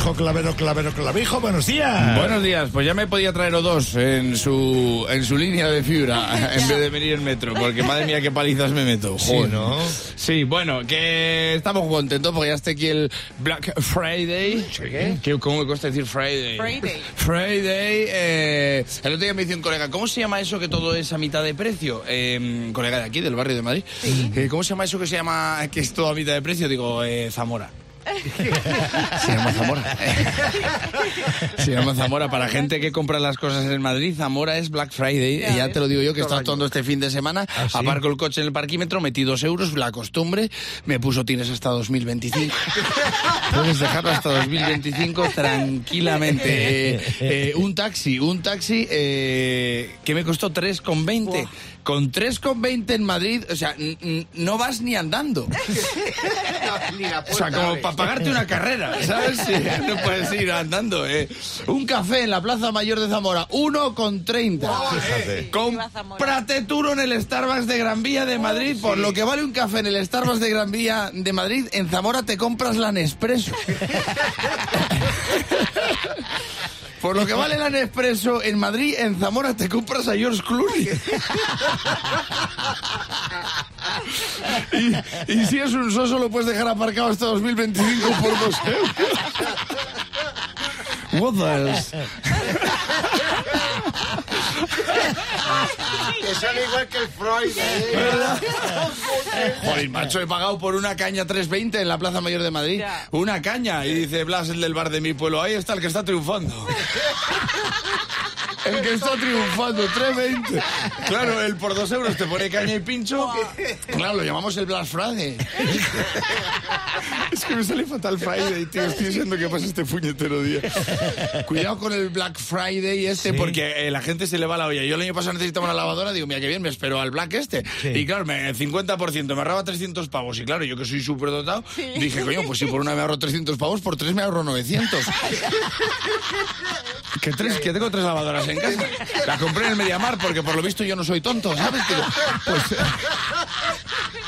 clavijo, clavero, clavero, clavijo. Buenos días. Buenos días, pues ya me podía traer o dos en su, en su línea de fibra en vez de venir en metro, porque madre mía qué palizas me meto. Sí, Joder. ¿no? Sí, bueno, que estamos contentos porque ya está aquí el Black Friday. ¿Qué? ¿Cómo me cuesta decir Friday? Friday. Friday. eh, el otro día me dice un colega, ¿cómo se llama eso que todo es a mitad de precio? Eh, colega de aquí, del barrio de Madrid. Eh, ¿Cómo se llama eso que se llama que es todo a mitad de precio? Digo, eh, Zamora. Se llama Zamora. Se llama Zamora. Para gente que compra las cosas en Madrid, Zamora es Black Friday. Ya Y ya te lo digo yo que estado actuando este fin de semana. sí? Aparco el coche en el parquímetro, metí dos euros, la costumbre. Me puso tienes hasta 2025. Puedes dejarlo hasta 2025 tranquilamente. Eh, eh, un taxi, un taxi eh, que me costó 3,20. Con 3,20 en Madrid, o sea, no vas ni andando. O sea, como para pagarte una carrera, ¿sabes? Sí, no puedes ir andando, ¿eh? Un café en la Plaza Mayor de Zamora, 1,30. Fíjate. Cómprate tú uno en el Starbucks de Gran Vía de Madrid. Por lo que vale un café en el Starbucks de Gran Vía de Madrid, en Zamora te compras la Nespresso. Por lo que vale la Nespresso en Madrid, en Zamora te compras a George Clooney. Y, y si es un soso lo puedes dejar aparcado hasta 2025 por dos euros. What else? Que sale igual que el Freud. ¿eh? Joder, macho, he pagado por una caña 3.20 en la Plaza Mayor de Madrid. Ya. Una caña. Y dice Blas, el del bar de mi pueblo, ahí está el que está triunfando. El que está triunfando, 3.20. Claro, el por dos euros te pone caña y pincho. Claro, lo llamamos el Blas Friday. Es que me sale fatal Friday, tío. Estoy deseando que pase este puñetero día. Cuidado con el Black Friday este, Sí. porque eh, la gente se le va la olla. Yo el año pasado necesitaba una lavadora, digo, mira, qué bien, me espero al Black este. Sí. Y claro, me, 50%, me ahorraba 300 pavos. Y claro, yo que soy súper dotado, dije, coño, pues si por una me ahorro 300 pavos, por tres me ahorro 900. que, tres, que tengo tres lavadoras en casa. La compré en el Mediamar porque por lo visto yo no soy tonto, ¿sabes? Digo, pues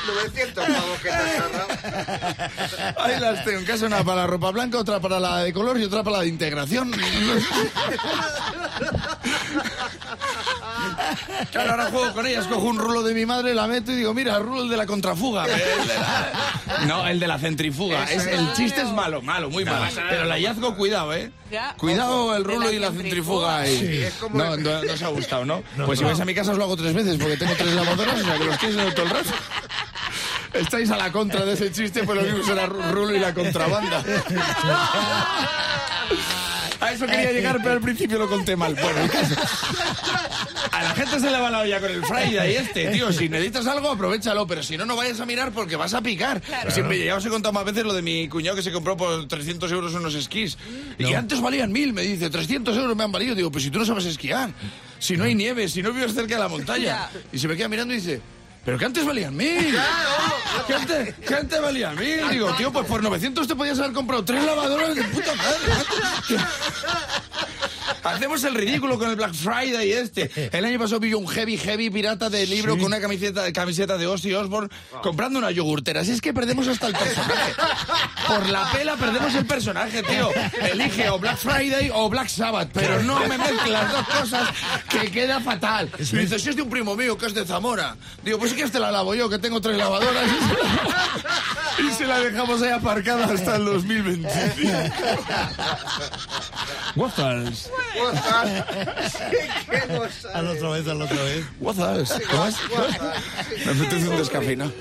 900 pavos que te ahí las tengo en casa, una para la ropa blanca, otra para la de color y otra para la de integración. Claro, ahora juego con ellas, cojo un rulo de mi madre, la meto y digo, mira, el rulo el de la contrafuga. El de la- No, el de la centrifuga. Es, el chiste es malo, malo, muy malo. Pero el hallazgo, cuidado, ¿eh? Ya. Cuidado el rulo la y la centrifuga. centrifuga. ahí. Sí. Es como No, no, no os ha gustado, ¿no? No, pues si vais a mi casa os lo hago tres veces porque tengo tres lavadoras, o sea que los tienes en todo el rato. Estáis a la contra de ese chiste, pues lo mismo será Ru- Rulo y la contrabanda. A eso quería llegar, pero al principio lo conté mal. Bueno, el caso. A la gente se le va la olla con el Friday este, tío. Si necesitas algo, aprovechalo, pero si no, no vayas a mirar porque vas a picar. Siempre, ya os he contado más veces lo de mi cuñado que se compró por 300 euros unos esquís. Y que antes valían mil, me dice, 300 euros me han valido. Digo, pues si tú no sabes esquiar, si no hay nieve, si no vives cerca de la montaña. Y se me queda mirando y dice... Pero que antes valían mil. Que antes, que antes valían mil. Digo, tío, pues por 900 te podías haber comprado tres lavadoras de puta madre. Hacemos el ridículo con el Black Friday este. El año pasado vi un heavy, heavy pirata de libro con una camiseta, camiseta de Ozzy Osbourne comprando una yogurtera. Si es que perdemos hasta el personaje. Por la pela perdemos el personaje, tío. Elige o Black Friday o Black Sabbath, pero no me mezcles las dos cosas que queda fatal. Y dice, si es de un primo mío que es de Zamora. Digo, pues si quieres te la lavo yo, que tengo tres lavadoras. Y se la dejamos ahí aparcada hasta el 2025. Waffles. ¿Qué cosa? Al otra vez, al otra vez. Waffles. ¿Cómo es? Me apetece un descafeinado.